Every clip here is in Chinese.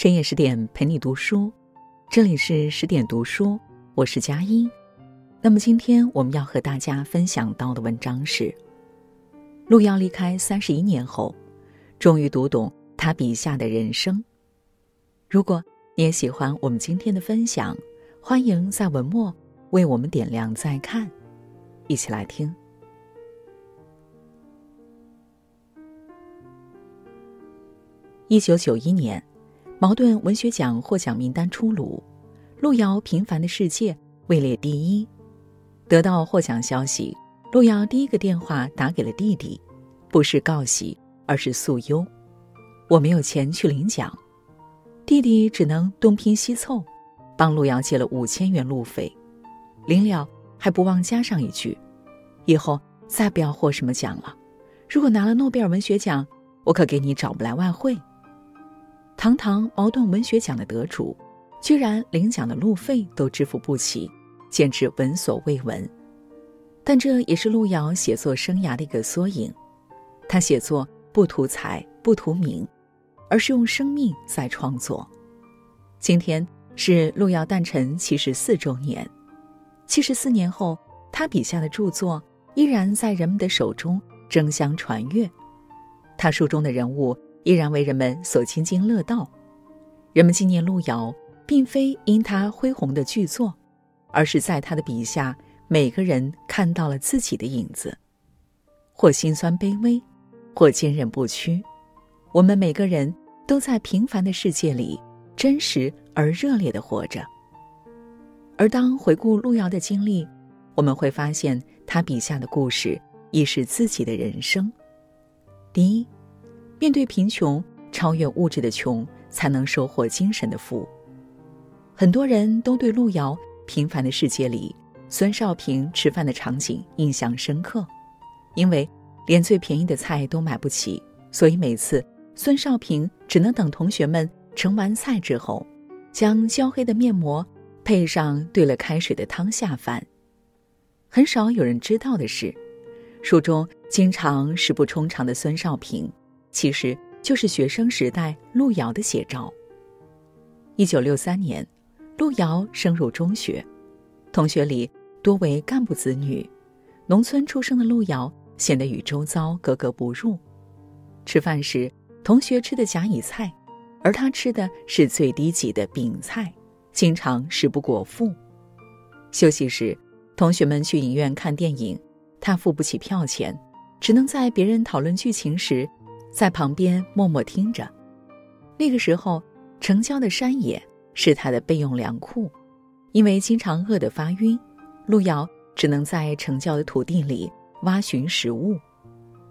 深夜十点陪你读书，这里是十点读书，我是佳音。那么今天我们要和大家分享到的文章是：路遥离开三十一年后，终于读懂他笔下的人生。如果你也喜欢我们今天的分享，欢迎在文末为我们点亮再看，一起来听。一九九一年。茅盾文学奖获奖名单出炉，路遥《平凡的世界》位列第一。得到获奖消息，路遥第一个电话打给了弟弟，不是告喜，而是诉忧：“我没有钱去领奖。”弟弟只能东拼西凑，帮路遥借了五千元路费，临了还不忘加上一句：“以后再不要获什么奖了，如果拿了诺贝尔文学奖，我可给你找不来外汇。”堂堂茅盾文学奖的得主，居然领奖的路费都支付不起，简直闻所未闻。但这也是路遥写作生涯的一个缩影。他写作不图财不图名，而是用生命在创作。今天是路遥诞辰七十四周年，七十四年后，他笔下的著作依然在人们的手中争相传阅。他书中的人物。依然为人们所津津乐道。人们纪念路遥，并非因他恢宏的巨作，而是在他的笔下，每个人看到了自己的影子，或心酸卑微，或坚韧不屈。我们每个人都在平凡的世界里，真实而热烈的活着。而当回顾路遥的经历，我们会发现，他笔下的故事亦是自己的人生。第一。面对贫穷，超越物质的穷，才能收获精神的富。很多人都对路遥《平凡的世界》里孙少平吃饭的场景印象深刻，因为连最便宜的菜都买不起，所以每次孙少平只能等同学们盛完菜之后，将焦黑的面膜配上兑了开水的汤下饭。很少有人知道的是，书中经常食不充肠的孙少平。其实就是学生时代路遥的写照。一九六三年，路遥升入中学，同学里多为干部子女，农村出生的路遥显得与周遭格格不入。吃饭时，同学吃的甲乙菜，而他吃的是最低级的丙菜，经常食不果腹。休息时，同学们去影院看电影，他付不起票钱，只能在别人讨论剧情时。在旁边默默听着。那个时候，城郊的山野是他的备用粮库，因为经常饿得发晕，路遥只能在城郊的土地里挖寻食物。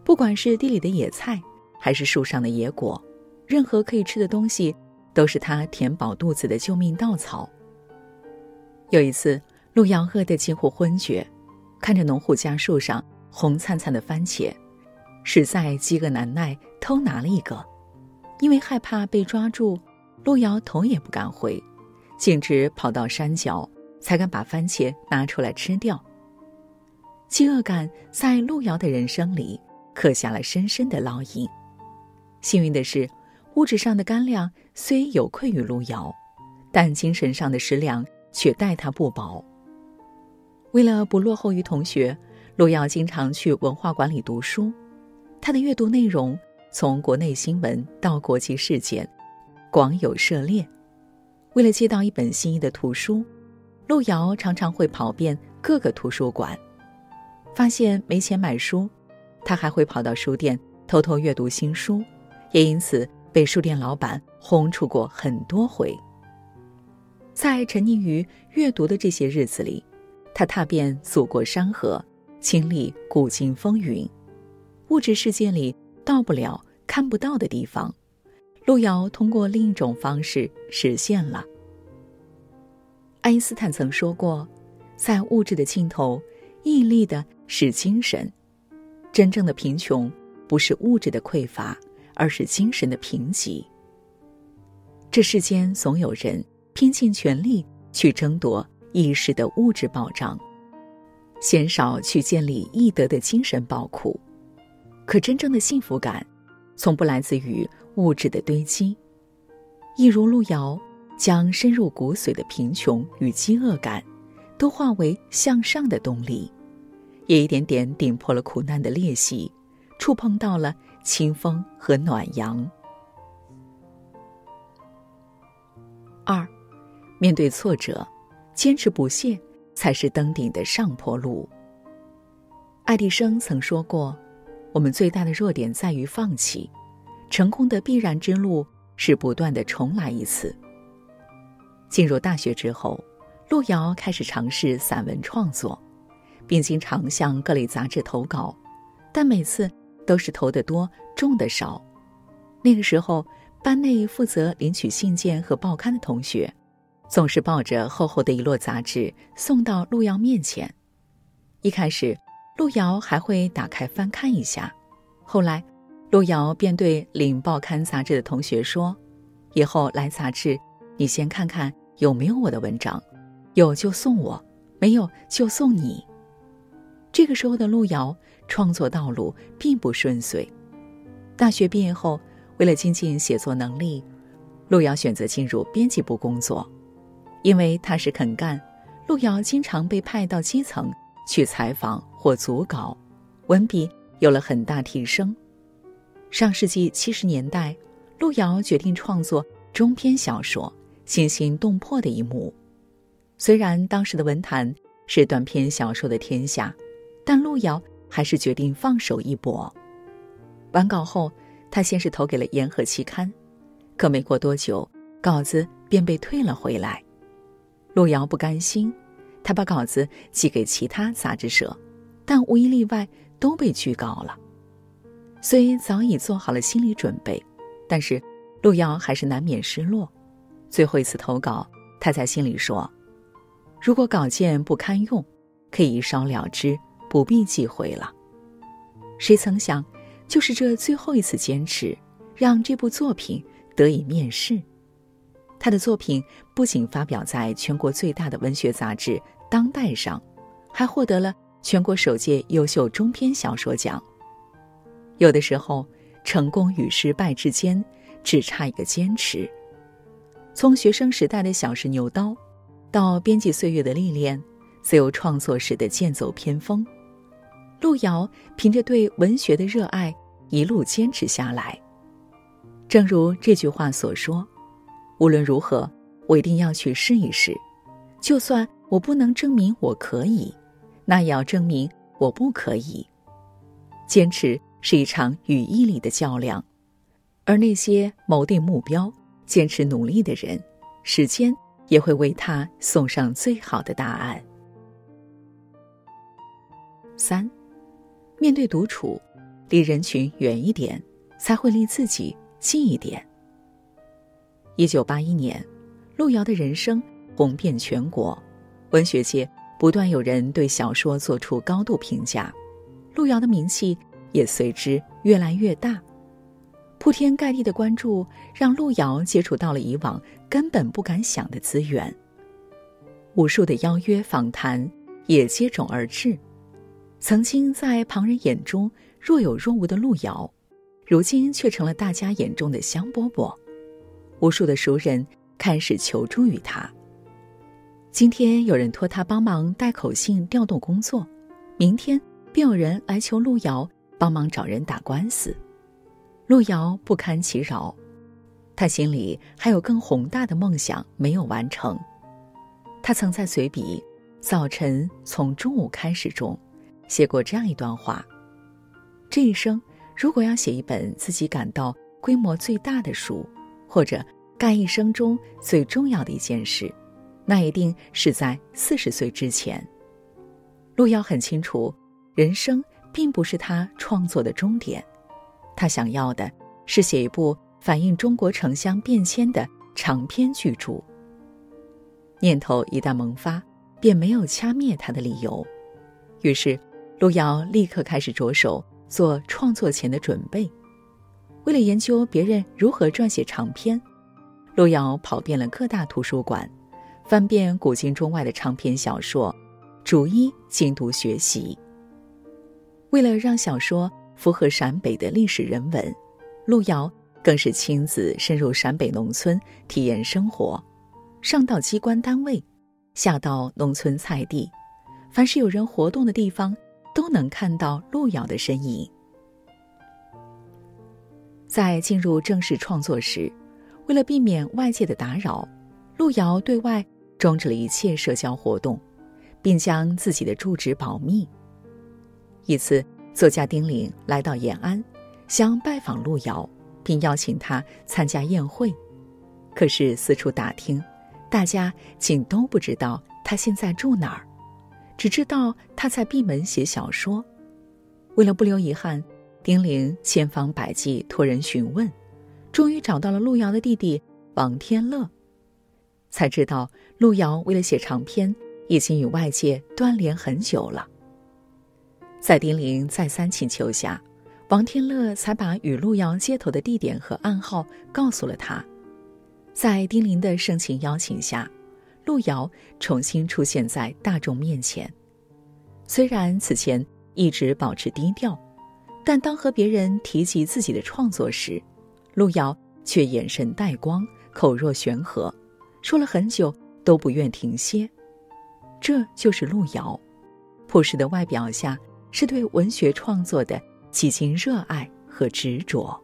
不管是地里的野菜，还是树上的野果，任何可以吃的东西，都是他填饱肚子的救命稻草。有一次，路遥饿得几乎昏厥，看着农户家树上红灿灿的番茄。实在饥饿难耐，偷拿了一个，因为害怕被抓住，路遥头也不敢回，径直跑到山脚，才敢把番茄拿出来吃掉。饥饿感在路遥的人生里刻下了深深的烙印。幸运的是，物质上的干粮虽有愧于路遥，但精神上的食粮却待他不薄。为了不落后于同学，路遥经常去文化馆里读书。他的阅读内容从国内新闻到国际事件，广有涉猎。为了借到一本心仪的图书，路遥常常会跑遍各个图书馆。发现没钱买书，他还会跑到书店偷偷阅读新书，也因此被书店老板轰出过很多回。在沉溺于阅读的这些日子里，他踏遍祖国山河，经历古今风云。物质世界里到不了、看不到的地方，路遥通过另一种方式实现了。爱因斯坦曾说过，在物质的尽头，屹立的是精神。真正的贫穷不是物质的匮乏，而是精神的贫瘠。这世间总有人拼尽全力去争夺一时的物质保障，鲜少去建立易得的精神宝库。可真正的幸福感，从不来自于物质的堆积。一如路遥，将深入骨髓的贫穷与饥饿感，都化为向上的动力，也一点点顶破了苦难的裂隙，触碰到了清风和暖阳。二，面对挫折，坚持不懈才是登顶的上坡路。爱迪生曾说过：“我们最大的弱点在于放弃，成功的必然之路是不断的重来一次。”进入大学之后，路遥开始尝试散文创作，并经常向各类杂志投稿，但每次都是投的多，中的少。那个时候。班内负责领取信件和报刊的同学，总是抱着厚厚的一摞杂志送到路遥面前。一开始，路遥还会打开翻看一下，后来，路遥便对领报刊杂志的同学说：“以后来杂志，你先看看有没有我的文章，有就送我，没有就送你。”这个时候的路遥创作道路并不顺遂，大学毕业后。为了精进写作能力，路遥选择进入编辑部工作。因为踏实肯干，路遥经常被派到基层去采访或组稿，文笔有了很大提升。上世纪七十年代，路遥决定创作中篇小说，惊心动魄的一幕。虽然当时的文坛是短篇小说的天下，但路遥还是决定放手一搏。完稿后。他先是投给了《言和》期刊，可没过多久，稿子便被退了回来。路遥不甘心，他把稿子寄给其他杂志社，但无一例外都被拒稿了。虽早已做好了心理准备，但是路遥还是难免失落。最后一次投稿，他在心里说：“如果稿件不堪用，可以一烧了之，不必寄回了。”谁曾想？就是这最后一次坚持，让这部作品得以面世。他的作品不仅发表在全国最大的文学杂志《当代》上，还获得了全国首届优秀中篇小说奖。有的时候，成功与失败之间只差一个坚持。从学生时代的小试牛刀，到编辑岁月的历练，自由创作时的剑走偏锋。路遥凭着对文学的热爱，一路坚持下来。正如这句话所说：“无论如何，我一定要去试一试。就算我不能证明我可以，那也要证明我不可以。”坚持是一场与毅力的较量，而那些谋定目标、坚持努力的人，时间也会为他送上最好的答案。三。面对独处，离人群远一点，才会离自己近一点。一九八一年，路遥的人生红遍全国，文学界不断有人对小说做出高度评价，路遥的名气也随之越来越大。铺天盖地的关注让路遥接触到了以往根本不敢想的资源，无数的邀约访谈也接踵而至。曾经在旁人眼中若有若无的路遥，如今却成了大家眼中的香饽饽。无数的熟人开始求助于他。今天有人托他帮忙带口信调动工作，明天便有人来求路遥帮忙找人打官司。路遥不堪其扰，他心里还有更宏大的梦想没有完成。他曾在随笔《早晨从中午开始》中。写过这样一段话：这一生，如果要写一本自己感到规模最大的书，或者干一生中最重要的一件事，那一定是在四十岁之前。路遥很清楚，人生并不是他创作的终点，他想要的是写一部反映中国城乡变迁的长篇巨著。念头一旦萌发，便没有掐灭他的理由，于是。路遥立刻开始着手做创作前的准备。为了研究别人如何撰写长篇，路遥跑遍了各大图书馆，翻遍古今中外的长篇小说，逐一精读学习。为了让小说符合陕北的历史人文，路遥更是亲自深入陕北农村体验生活，上到机关单位，下到农村菜地，凡是有人活动的地方，都能看到路遥的身影。在进入正式创作时，为了避免外界的打扰，路遥对外终止了一切社交活动，并将自己的住址保密。一次，作家丁玲来到延安，想拜访路遥，并邀请他参加宴会。可是四处打听，大家竟都不知道他现在住哪儿，只知道他在闭门写小说。为了不留遗憾。丁玲千方百计托人询问，终于找到了路遥的弟弟王天乐，才知道路遥为了写长篇，已经与外界断联很久了。在丁玲再三请求下，王天乐才把与路遥接头的地点和暗号告诉了他。在丁玲的盛情邀请下，路遥重新出现在大众面前。虽然此前一直保持低调。但当和别人提及自己的创作时，路遥却眼神带光，口若悬河，说了很久都不愿停歇。这就是路遥，朴实的外表下是对文学创作的几经热爱和执着。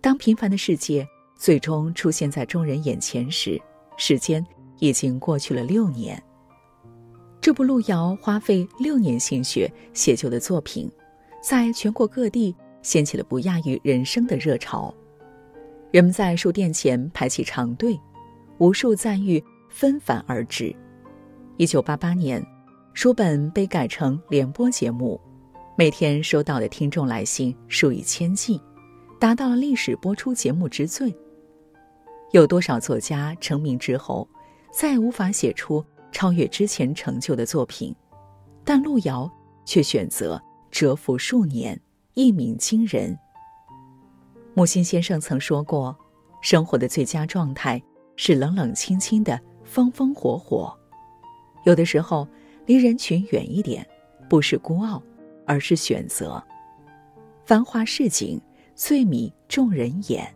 当平凡的世界最终出现在众人眼前时，时间已经过去了六年。这部路遥花费六年心血写就的作品。在全国各地掀起了不亚于人生的热潮，人们在书店前排起长队，无数赞誉纷繁而至。一九八八年，书本被改成联播节目，每天收到的听众来信数以千计，达到了历史播出节目之最。有多少作家成名之后，再无法写出超越之前成就的作品，但路遥却选择。蛰伏数年，一鸣惊人。木心先生曾说过：“生活的最佳状态是冷冷清清的，风风火火。有的时候，离人群远一点，不是孤傲，而是选择。繁华市井，最迷众人眼。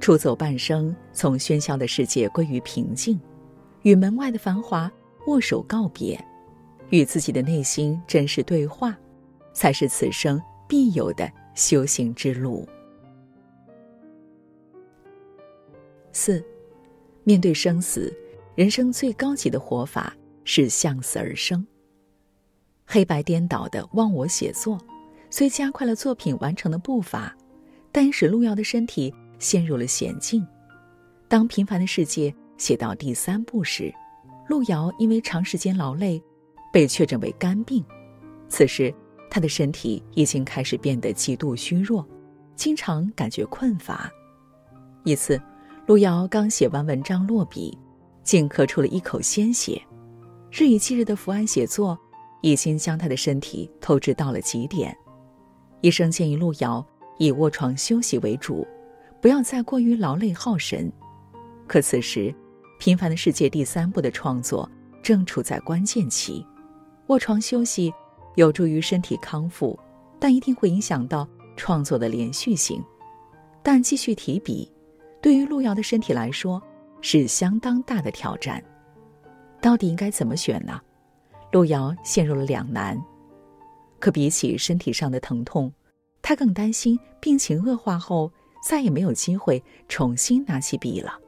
出走半生，从喧嚣的世界归于平静，与门外的繁华握手告别。”与自己的内心真实对话，才是此生必有的修行之路。四，面对生死，人生最高级的活法是向死而生。黑白颠倒的忘我写作，虽加快了作品完成的步伐，但使路遥的身体陷入了险境。当平凡的世界写到第三部时，路遥因为长时间劳累。被确诊为肝病，此时他的身体已经开始变得极度虚弱，经常感觉困乏。一次，路遥刚写完文章落笔，竟咳出了一口鲜血。日以继日的伏案写作，已经将他的身体透支到了极点。医生建议路遥以卧床休息为主，不要再过于劳累耗神。可此时，《平凡的世界》第三部的创作正处在关键期。卧床休息有助于身体康复，但一定会影响到创作的连续性。但继续提笔，对于路遥的身体来说是相当大的挑战。到底应该怎么选呢？路遥陷入了两难。可比起身体上的疼痛，他更担心病情恶化后再也没有机会重新拿起笔了。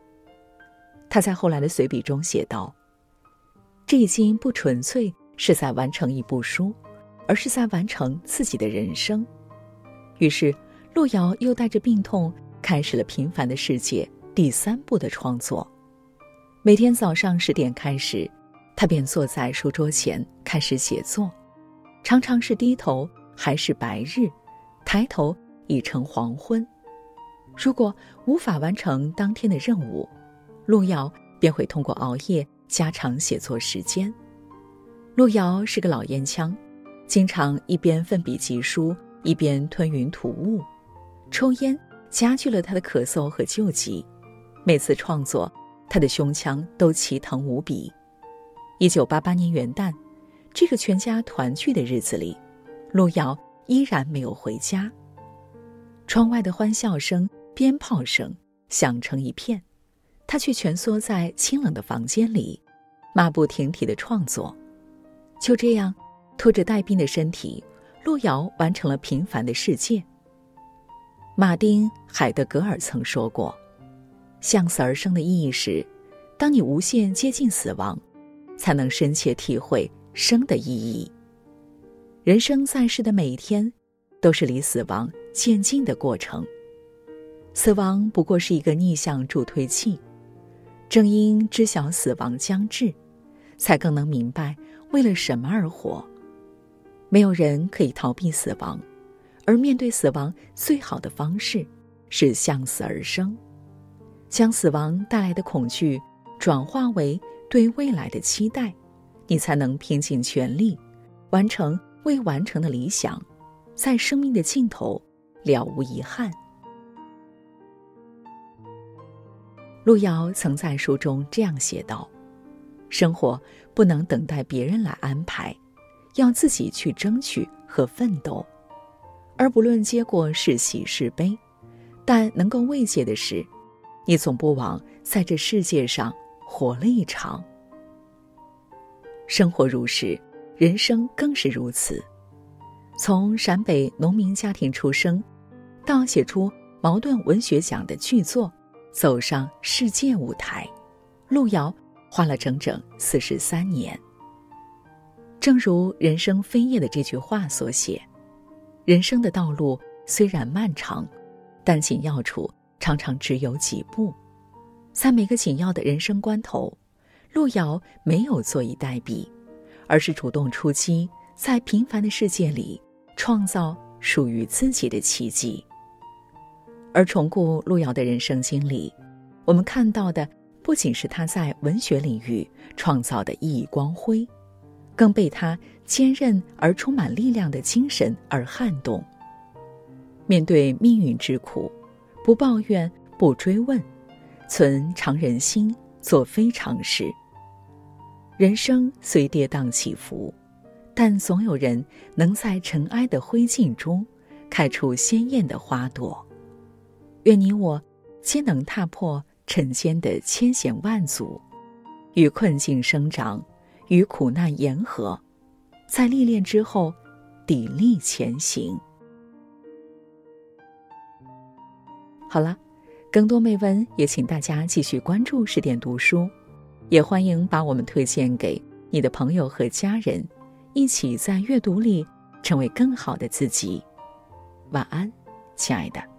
他在后来的随笔中写道：“这已经不纯粹。”是在完成一部书，而是在完成自己的人生。于是，路遥又带着病痛开始了《平凡的世界》第三部的创作。每天早上十点开始，他便坐在书桌前开始写作，常常是低头还是白日，抬头已成黄昏。如果无法完成当天的任务，路遥便会通过熬夜加长写作时间。路遥是个老烟枪，经常一边奋笔疾书，一边吞云吐雾，抽烟加剧了他的咳嗽和旧疾。每次创作，他的胸腔都奇疼无比。一九八八年元旦，这个全家团聚的日子里，路遥依然没有回家。窗外的欢笑声、鞭炮声响成一片，他却蜷缩在清冷的房间里，马不停蹄的创作。就这样，拖着带病的身体，路遥完成了《平凡的世界》。马丁·海德格尔曾说过：“向死而生的意义是，当你无限接近死亡，才能深切体会生的意义。人生在世的每一天，都是离死亡渐近的过程。死亡不过是一个逆向助推器。正因知晓死亡将至，才更能明白。”为了什么而活？没有人可以逃避死亡，而面对死亡最好的方式是向死而生，将死亡带来的恐惧转化为对未来的期待，你才能拼尽全力完成未完成的理想，在生命的尽头了无遗憾。路遥曾在书中这样写道。生活不能等待别人来安排，要自己去争取和奋斗。而不论结果是喜是悲，但能够慰藉的是，你总不枉在这世界上活了一场。生活如是，人生更是如此。从陕北农民家庭出生，到写出茅盾文学奖的巨作，走上世界舞台，路遥。花了整整四十三年。正如“人生飞页”的这句话所写，人生的道路虽然漫长，但紧要处常常只有几步。在每个紧要的人生关头，路遥没有坐以待毙，而是主动出击，在平凡的世界里创造属于自己的奇迹。而重顾路遥的人生经历，我们看到的。不仅是他在文学领域创造的熠熠光辉，更被他坚韧而充满力量的精神而撼动。面对命运之苦，不抱怨，不追问，存常人心，做非常事。人生虽跌宕起伏，但总有人能在尘埃的灰烬中开出鲜艳的花朵。愿你我皆能踏破。尘间的千险万阻，与困境生长，与苦难言和，在历练之后，砥砺前行。好了，更多美文也请大家继续关注十点读书，也欢迎把我们推荐给你的朋友和家人，一起在阅读里成为更好的自己。晚安，亲爱的。